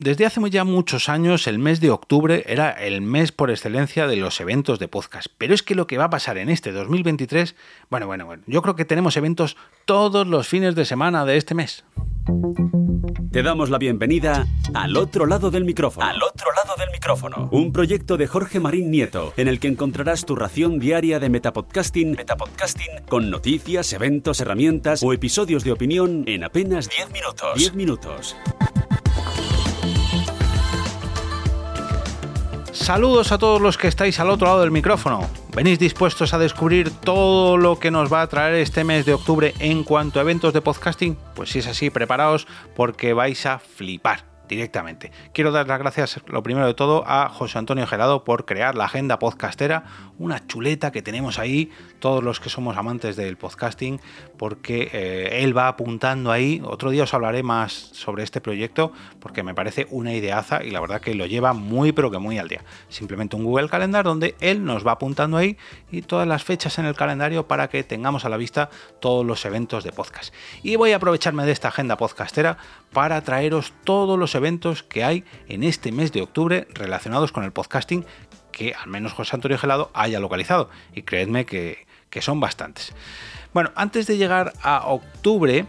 Desde hace ya muchos años el mes de octubre era el mes por excelencia de los eventos de podcast, pero es que lo que va a pasar en este 2023, bueno, bueno, bueno, yo creo que tenemos eventos todos los fines de semana de este mes. Te damos la bienvenida al otro lado del micrófono. Al otro lado del micrófono. Un proyecto de Jorge Marín Nieto, en el que encontrarás tu ración diaria de metapodcasting, metapodcasting con noticias, eventos, herramientas o episodios de opinión en apenas 10 minutos. 10 minutos. Saludos a todos los que estáis al otro lado del micrófono. ¿Venís dispuestos a descubrir todo lo que nos va a traer este mes de octubre en cuanto a eventos de podcasting? Pues si es así, preparaos porque vais a flipar directamente. Quiero dar las gracias, lo primero de todo, a José Antonio Gelado por crear la agenda podcastera, una chuleta que tenemos ahí, todos los que somos amantes del podcasting, porque eh, él va apuntando ahí. Otro día os hablaré más sobre este proyecto, porque me parece una ideaza y la verdad que lo lleva muy, pero que muy al día. Simplemente un Google Calendar donde él nos va apuntando ahí y todas las fechas en el calendario para que tengamos a la vista todos los eventos de podcast. Y voy a aprovecharme de esta agenda podcastera para traeros todos los eventos que hay en este mes de octubre relacionados con el podcasting que al menos José Antonio Gelado haya localizado. Y creedme que, que son bastantes. Bueno, antes de llegar a octubre,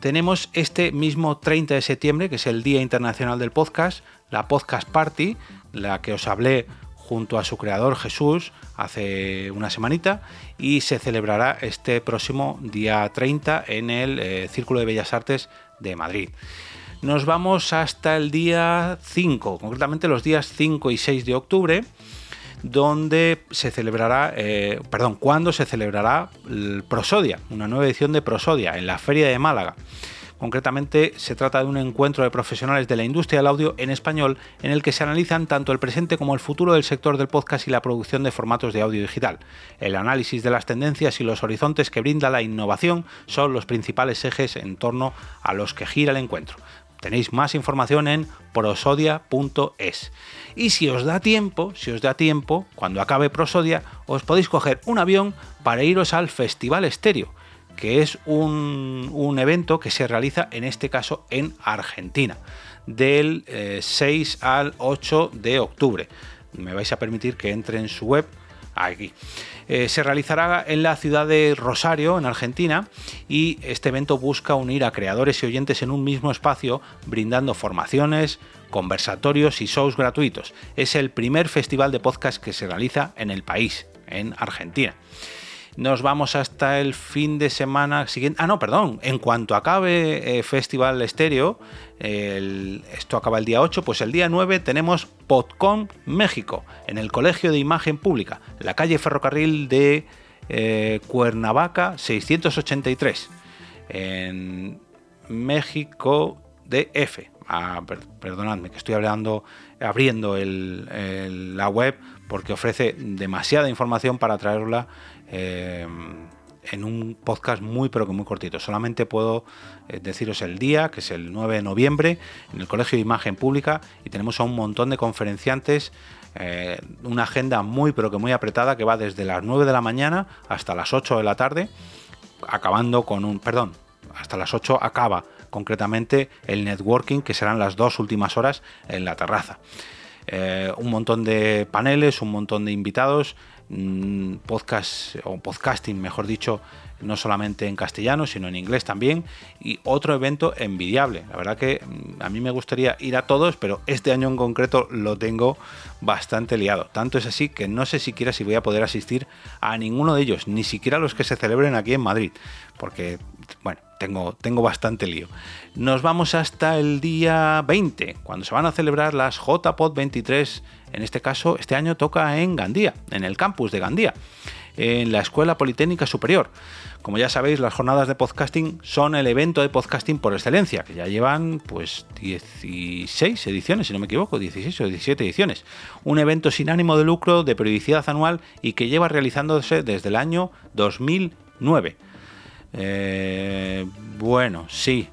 tenemos este mismo 30 de septiembre, que es el Día Internacional del Podcast, la Podcast Party, la que os hablé junto a su creador Jesús hace una semanita y se celebrará este próximo día 30 en el eh, Círculo de Bellas Artes de Madrid. Nos vamos hasta el día 5, concretamente los días 5 y 6 de octubre, donde se celebrará, eh, perdón, cuando se celebrará el Prosodia, una nueva edición de Prosodia en la Feria de Málaga. Concretamente se trata de un encuentro de profesionales de la industria del audio en español en el que se analizan tanto el presente como el futuro del sector del podcast y la producción de formatos de audio digital. El análisis de las tendencias y los horizontes que brinda la innovación son los principales ejes en torno a los que gira el encuentro. Tenéis más información en prosodia.es. Y si os da tiempo, si os da tiempo, cuando acabe Prosodia, os podéis coger un avión para iros al Festival Estéreo que es un, evento que se realiza en este caso en Argentina, del 6 eh, al 8 de octubre. Me vais a permitir que entre en su web aquí. Eh, se realizará en la ciudad de Rosario, en Argentina, y este evento busca unir a creadores y oyentes en un mismo espacio, brindando formaciones, conversatorios y shows gratuitos. Es el primer festival de podcast que se realiza en el país, en Argentina nos vamos hasta el fin de semana siguiente. Ah, no, perdón. En cuanto acabe eh, Festival Estéreo, esto acaba el día 8, pues el día 9 tenemos PodCon México, en el Colegio de Imagen Pública, la calle Ferrocarril de eh, Cuernavaca 683, en México DF. Ah, perdonadme, que estoy hablando, abriendo la web porque ofrece demasiada información para traerla Em, en un podcast muy pero que muy cortito. Solamente puedo eh, deciros el día, que es el 9 de noviembre, en el Colegio de Imagen Pública, y tenemos a un montón de conferenciantes, eh, una agenda muy pero que muy apretada que va desde las 9 de la mañana hasta las 8 de la tarde, acabando con un, perdón, hasta las 8 acaba concretamente el networking, que serán las dos últimas horas en la terraza. Eh, un montón de paneles, un montón de invitados, Mm, podcast o podcasting, mejor dicho, no solamente en castellano, sino en inglés también. Y otro evento envidiable. La verdad que mm, a mí me gustaría ir a todos, pero este año en concreto lo tengo bastante liado. Tanto es así que no sé siquiera si voy a poder asistir a ninguno de ellos, ni siquiera los que se celebren aquí en Madrid. Porque, bueno, tengo, tengo bastante lío. Nos vamos hasta el día 20, cuando se van a celebrar las JPod 23 en este caso, este año toca en Gandía, en el campus de Gandía, en la Escuela Politécnica Superior. Como ya sabéis, las jornadas de podcasting son el evento de podcasting por excelencia, que ya llevan pues 16 ediciones, si no me equivoco, 16 o 17 ediciones. Un evento sin ánimo de lucro, de periodicidad anual y que lleva realizándose desde el año 2009. Eh, bueno, sí.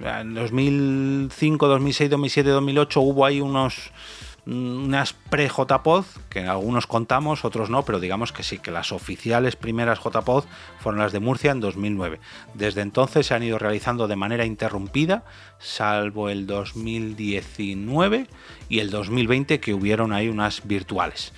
En 2005, 2006, 2007, 2008 hubo ahí unos mm, unas pre-JPod, que algunos contamos, otros no, pero digamos que sí, que las oficiales primeras JPod fueron las de Murcia en 2009. Desde entonces se han ido realizando de manera interrumpida, salvo el 2019 y el 2020 que hubieron ahí unas virtuales.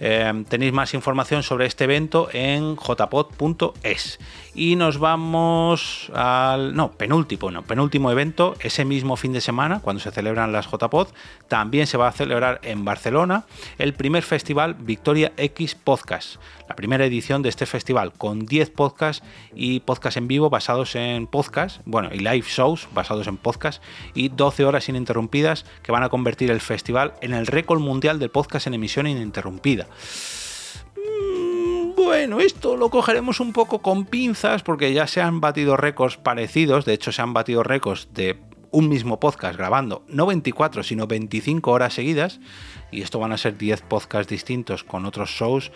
Eh, tenéis más información sobre este evento en jpod.es. Y nos vamos al. No, penúltimo, no, penúltimo evento, ese mismo fin de semana, cuando se celebran las JPod, también se va a celebrar en Barcelona el primer festival Victoria X Podcast. La primera edición de este festival, con 10 podcasts y podcasts en vivo basados en podcast, bueno, y live shows basados en podcast, y 12 horas ininterrumpidas que van a convertir el festival en el récord mundial del podcast en emisión ininterrumpida. Bueno, esto lo cogeremos un poco con pinzas porque ya se han batido récords parecidos, de hecho se han batido récords de un mismo podcast grabando no 24 sino 25 horas seguidas y esto van a ser 10 podcasts distintos con otros shows.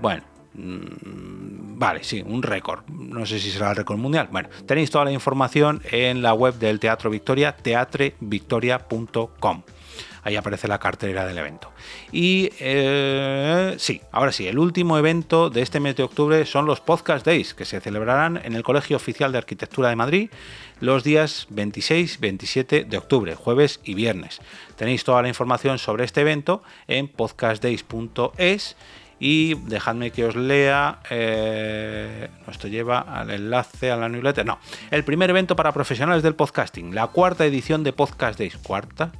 Bueno, mm, Vale, sí, un récord. No sé si será el récord mundial. Bueno, tenéis toda la información en la web del Teatro Victoria, teatrevictoria.com. Ahí aparece la cartelera del evento. Y eh, sí, ahora sí, el último evento de este mes de octubre son los Podcast Days, que se celebrarán en el Colegio Oficial de Arquitectura de Madrid los días 26, 27 de octubre, jueves y viernes. Tenéis toda la información sobre este evento en podcastdays.es y dejadme que os lea. Eh, esto lleva al enlace a la newsletter. No, el primer evento para profesionales del podcasting, la cuarta edición de Podcast Days. ¿Cuarta?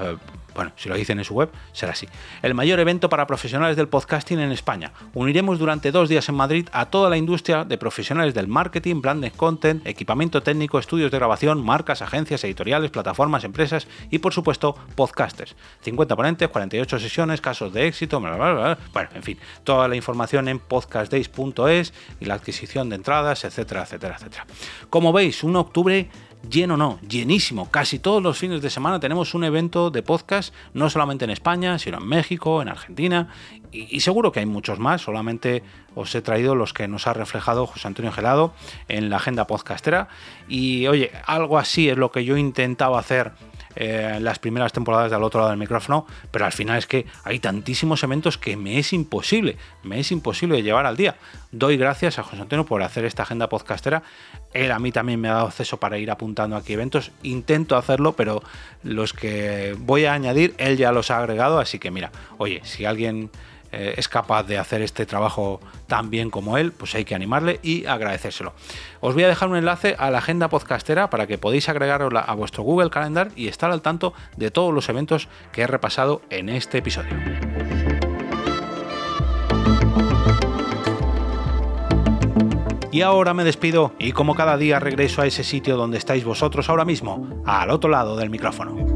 Eh, bueno, si lo dicen en su web, será así. El mayor evento para profesionales del podcasting en España. Uniremos durante dos días en Madrid a toda la industria de profesionales del marketing, branding content, equipamiento técnico, estudios de grabación, marcas, agencias, editoriales, plataformas, empresas y, por supuesto, podcasters. 50 ponentes, 48 sesiones, casos de éxito, bla, bla, bla. bueno, en fin, toda la información en podcastdays.es y la adquisición de entradas, etcétera, etcétera, etcétera. Como veis, un octubre lleno no, llenísimo. Casi todos los fines de semana tenemos un evento de podcast, no solamente en España, sino en México, en Argentina, y, seguro que hay muchos más, solamente os he traído los que nos ha reflejado José Antonio Gelado en la agenda podcastera. Y oye, algo así es lo que yo intentaba hacer eh, las primeras temporadas del otro lado del micrófono, pero al final es que hay tantísimos eventos que me es imposible, me es imposible llevar al día. Doy gracias a José Antonio por hacer esta agenda podcastera. Él a mí también me ha dado acceso para ir apuntando aquí eventos. Intento hacerlo, pero los que voy a añadir, él ya los ha agregado, así que mira, oye, si alguien eh, es capaz de hacer este trabajo tan bien como él, pues hay que animarle y agradecérselo. Os voy a dejar un enlace a la agenda podcastera para que podáis agregarla a vuestro Google Calendar y estar al tanto de todos los eventos que he repasado en este episodio. Y ahora me despido y como cada día regreso a ese sitio donde estáis vosotros ahora mismo, al otro lado del micrófono.